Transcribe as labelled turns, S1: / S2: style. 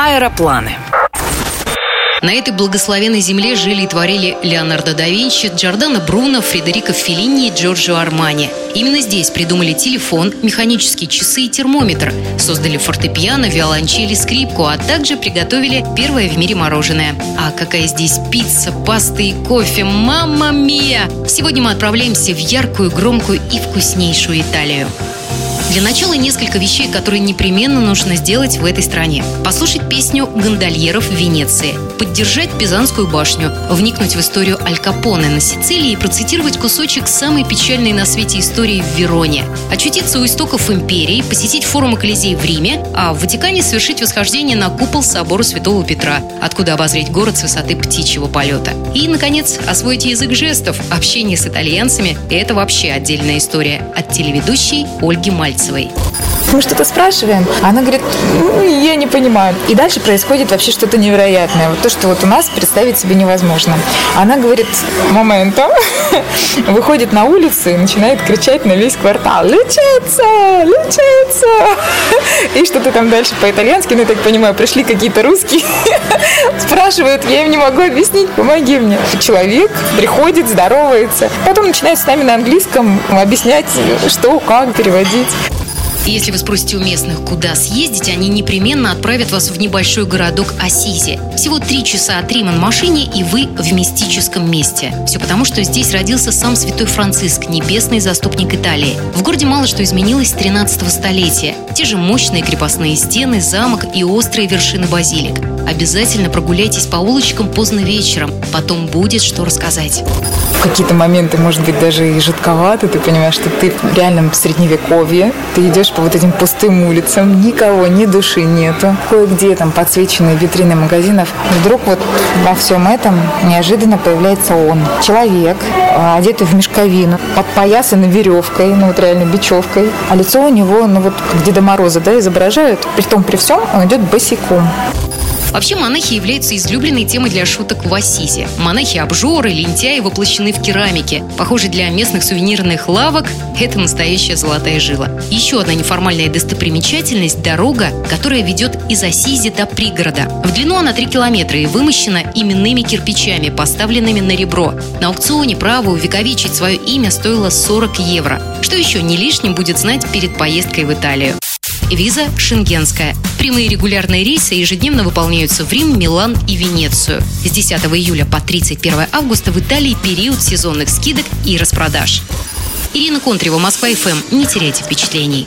S1: Аэропланы.
S2: На этой благословенной земле жили и творили Леонардо да Винчи, Джордано Бруно, Фредерико Феллини и Джорджио Армани. Именно здесь придумали телефон, механические часы и термометр, создали фортепиано, виолончели, скрипку, а также приготовили первое в мире мороженое. А какая здесь пицца, паста и кофе, мама мия! Сегодня мы отправляемся в яркую, громкую и вкуснейшую Италию. Для начала несколько вещей, которые непременно нужно сделать в этой стране. Послушать песню гондольеров в Венеции, поддержать Пизанскую башню, вникнуть в историю Аль Капоне на Сицилии и процитировать кусочек самой печальной на свете истории в Вероне, очутиться у истоков империи, посетить форум Колизей в Риме, а в Ватикане совершить восхождение на купол собора Святого Петра, откуда обозреть город с высоты птичьего полета. И, наконец, освоить язык жестов, общение с итальянцами – это вообще отдельная история от телеведущей Ольги Мальцевой. Зайцевой.
S3: Мы что-то спрашиваем, а она говорит, ну, я не понимаю. И дальше происходит вообще что-то невероятное. Вот то, что вот у нас представить себе невозможно. Она говорит, моментом, выходит на улицу и начинает кричать на весь квартал, лечиться, лечиться. И что-то там дальше по-итальянски, ну, я так понимаю, пришли какие-то русские, спрашивают, я им не могу объяснить, помоги мне. Человек приходит, здоровается, потом начинает с нами на английском объяснять, что, как переводить.
S2: Если вы спросите у местных, куда съездить, они непременно отправят вас в небольшой городок Асизи. Всего три часа от Рима на машине, и вы в мистическом месте. Все потому, что здесь родился сам святой Франциск, небесный заступник Италии. В городе мало что изменилось с 13 столетия. Те же мощные крепостные стены, замок и острые вершины базилик. Обязательно прогуляйтесь по улочкам поздно вечером. Потом будет что рассказать.
S3: В какие-то моменты, может быть, даже и жутковато. Ты понимаешь, что ты в реальном средневековье. Ты идешь по вот этим пустым улицам. Никого, ни души нету. Кое-где там подсвеченные витрины магазинов. Вдруг вот во всем этом неожиданно появляется он. Человек, одетый в мешковину, подпоясанный веревкой, ну вот реально бечевкой. А лицо у него, ну вот как Деда Мороза, да, изображают. При том, при всем он идет босиком.
S2: Вообще монахи являются излюбленной темой для шуток в Ассизе. Монахи-обжоры, лентяи воплощены в керамике. Похоже, для местных сувенирных лавок это настоящая золотая жила. Еще одна неформальная достопримечательность – дорога, которая ведет из Ассизи до пригорода. В длину она 3 километра и вымощена именными кирпичами, поставленными на ребро. На аукционе право увековечить свое имя стоило 40 евро. Что еще не лишним будет знать перед поездкой в Италию. Виза шенгенская. Прямые регулярные рейсы ежедневно выполняются в Рим, Милан и Венецию. С 10 июля по 31 августа в Италии период сезонных скидок и распродаж. Ирина Контрева, Москва ФМ. Не теряйте впечатлений.